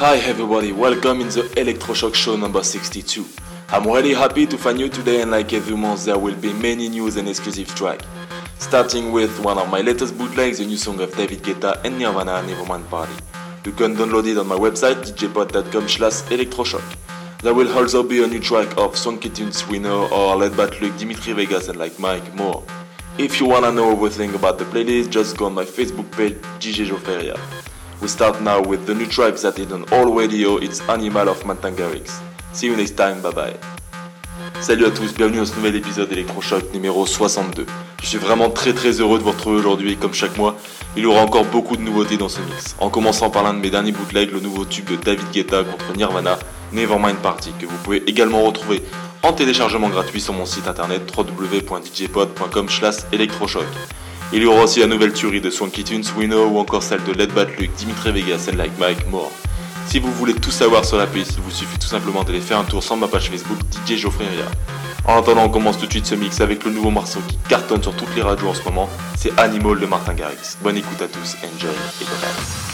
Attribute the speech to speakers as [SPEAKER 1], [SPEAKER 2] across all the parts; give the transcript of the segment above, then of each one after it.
[SPEAKER 1] Hi everybody, welcome in the Electroshock Show number 62. I'm really happy to find you today and like every month there will be many news and exclusive tracks. Starting with one of my latest bootlegs, the new song of David Guetta and Nirvana, Nevermind Party. You can download it on my website djpod.com slash electroshock. There will also be a new track of Swanky Tunes Winner or Laidback Luke, Dimitri Vegas and like Mike more. If you wanna know everything about the playlist, just go on my Facebook page DJ Joferia. We start now with the new track that is on all radio, it's Animal of Mantangarix. See you next time, bye bye. Salut à tous, bienvenue dans ce nouvel épisode Electroshock numéro 62. Je suis vraiment très très heureux de vous retrouver aujourd'hui et comme chaque mois, il y aura encore beaucoup de nouveautés dans ce mix. En commençant par l'un de mes derniers bootlegs, le nouveau tube de David Guetta contre Nirvana, Nevermind Party, que vous pouvez également retrouver en téléchargement gratuit sur mon site internet www.djpod.com electroshock. Il y aura aussi la nouvelle tuerie de Swanky Tunes, Winner ou encore celle de Led Bat Luke, Dimitri Vegas and Like Mike More. Si vous voulez tout savoir sur la playlist, il vous suffit tout simplement d'aller faire un tour sur ma page Facebook DJ Geoffrey En attendant, on commence tout de suite ce mix avec le nouveau morceau qui cartonne sur toutes les radios en ce moment, c'est Animal de Martin Garrix. Bonne écoute à tous, enjoy et bye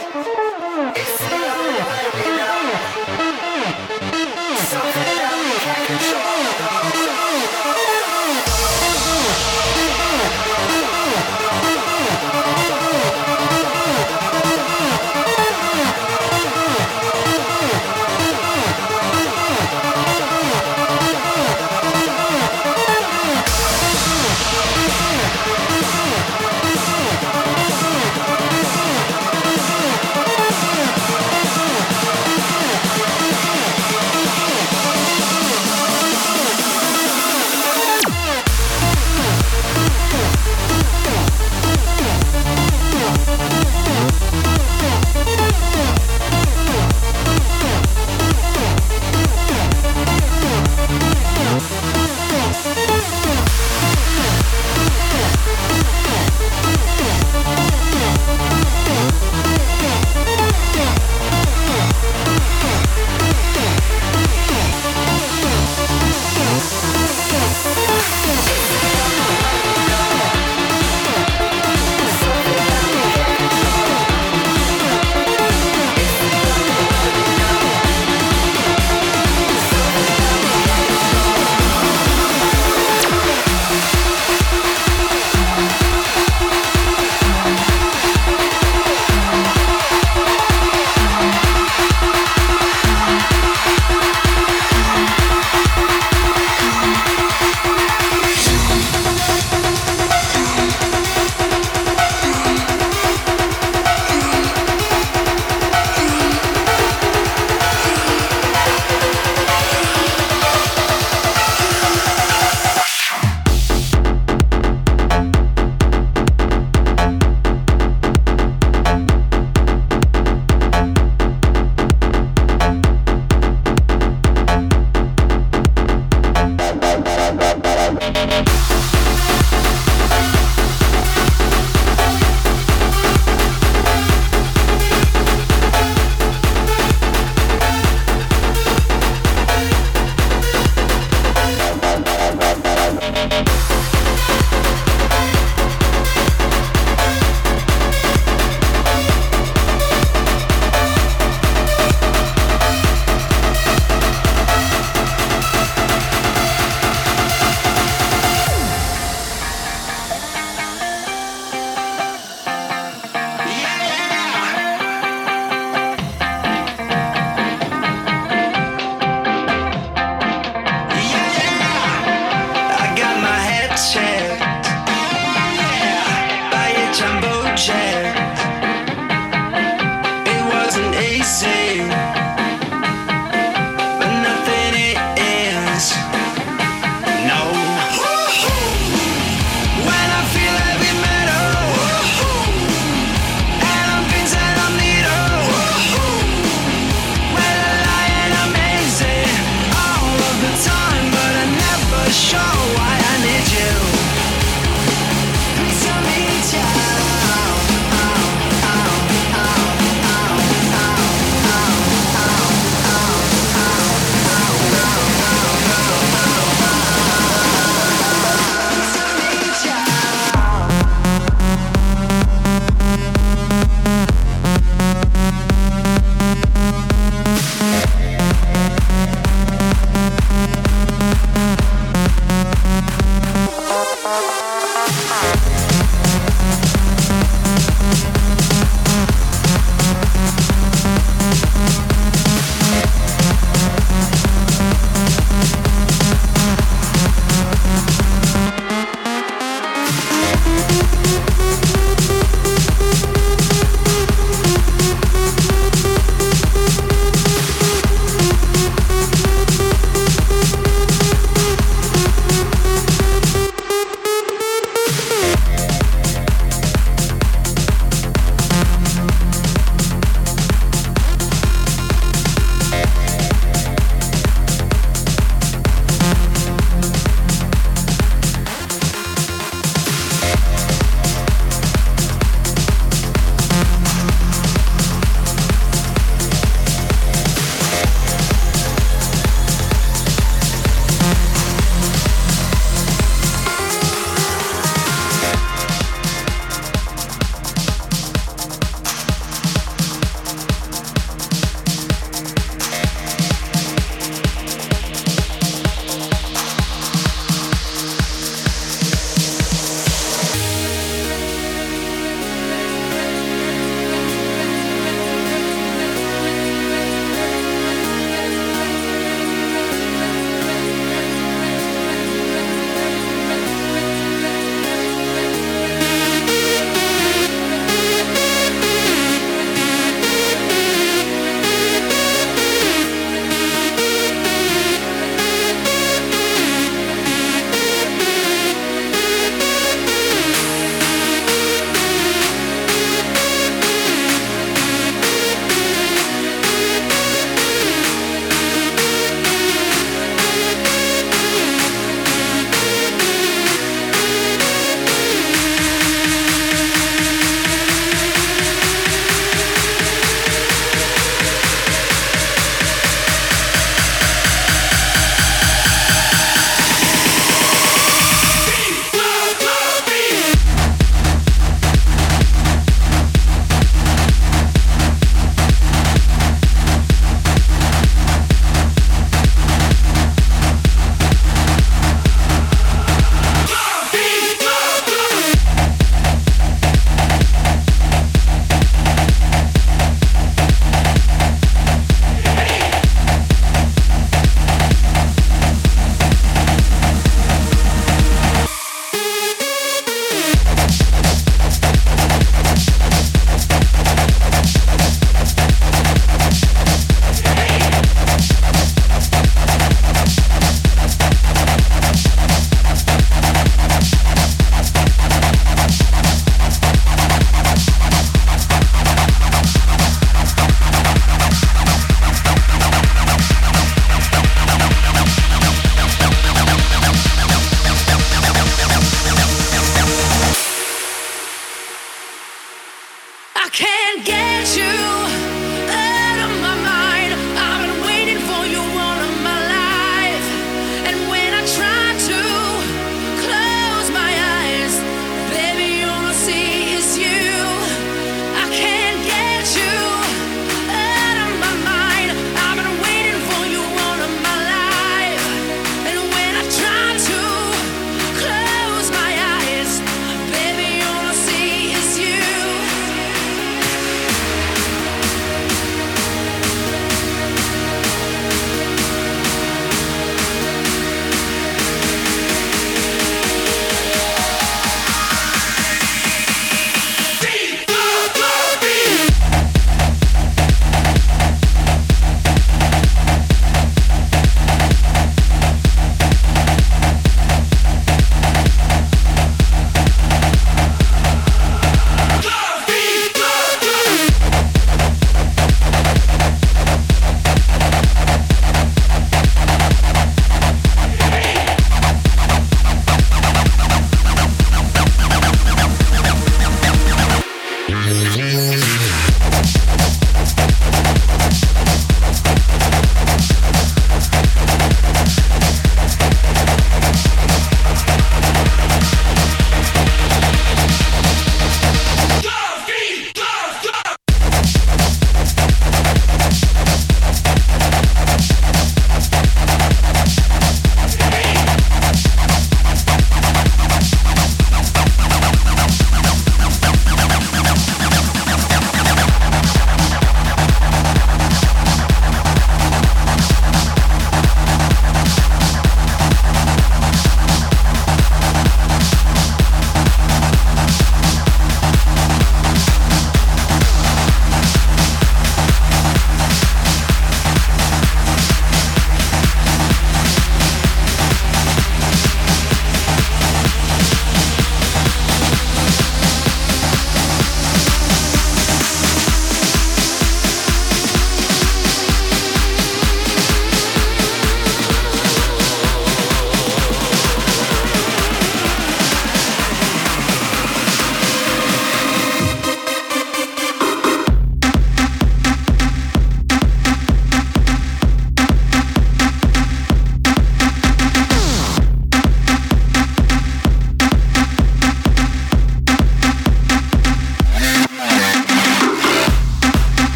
[SPEAKER 2] Thank you.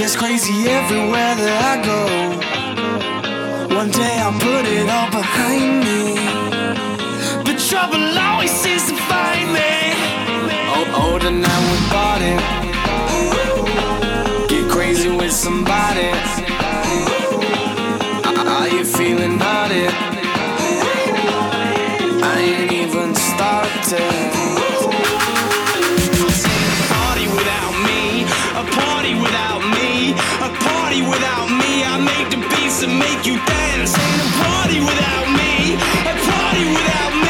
[SPEAKER 2] gets crazy everywhere that I go. One day I'll put it all behind me. But trouble always seems to find me. Oh, older now we bought it. Get crazy with somebody. Are you feeling hot? party without me. I make the beats and make you dance. Ain't a party without me. A party without me.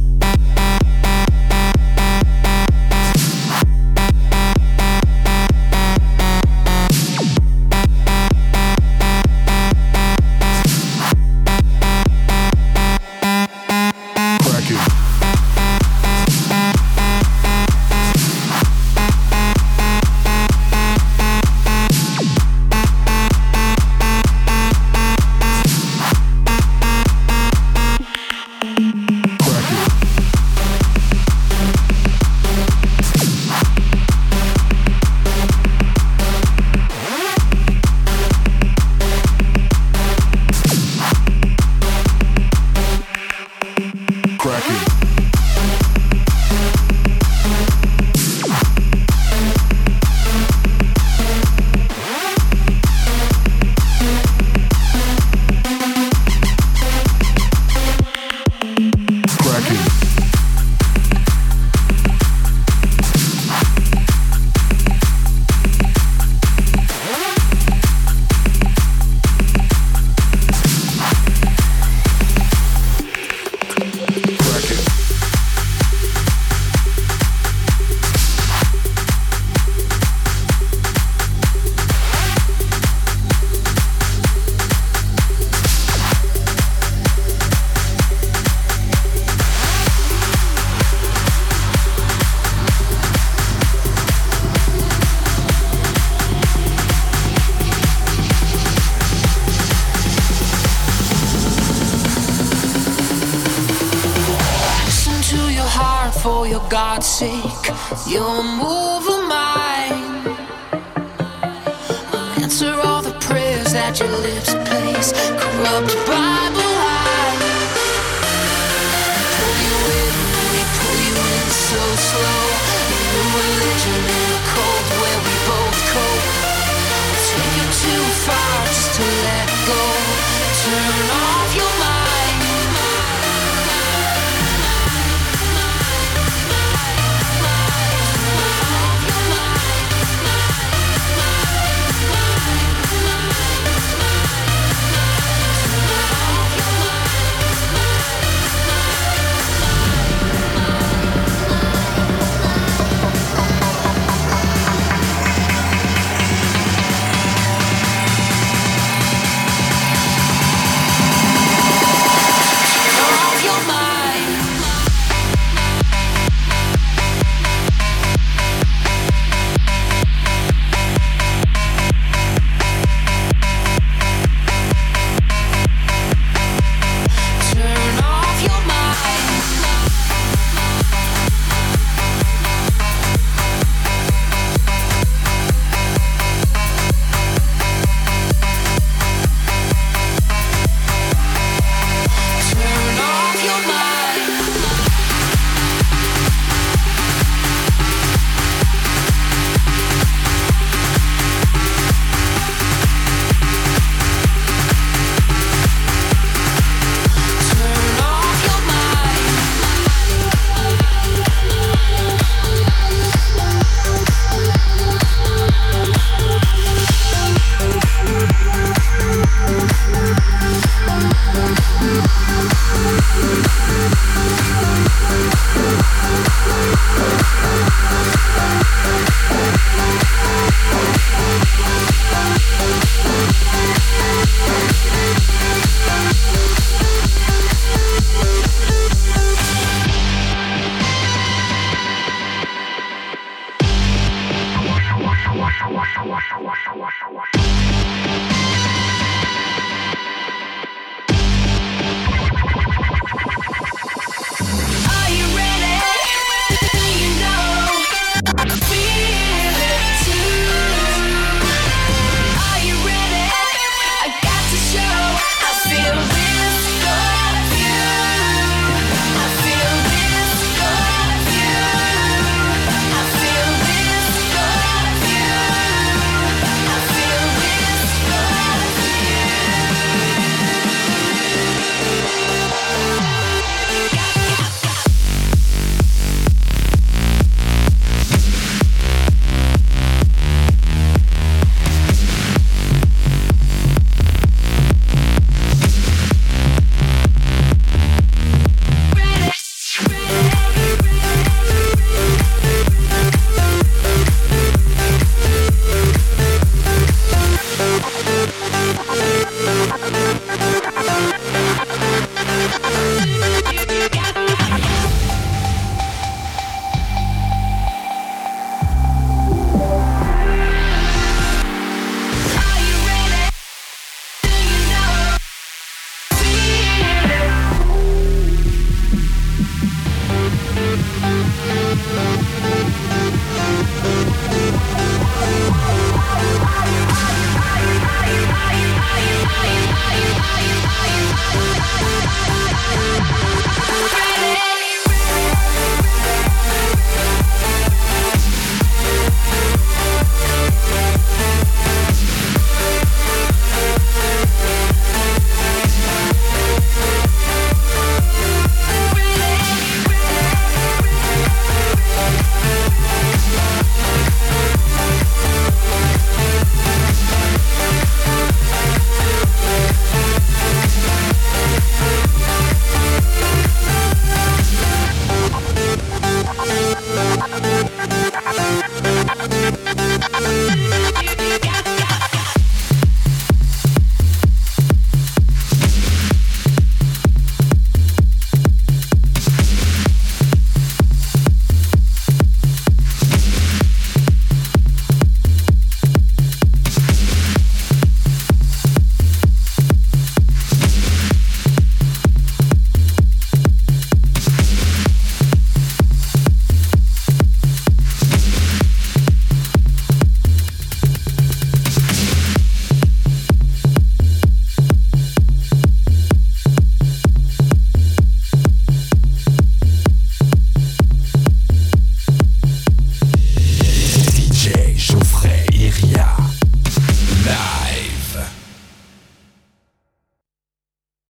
[SPEAKER 2] Your lips place. Corrupt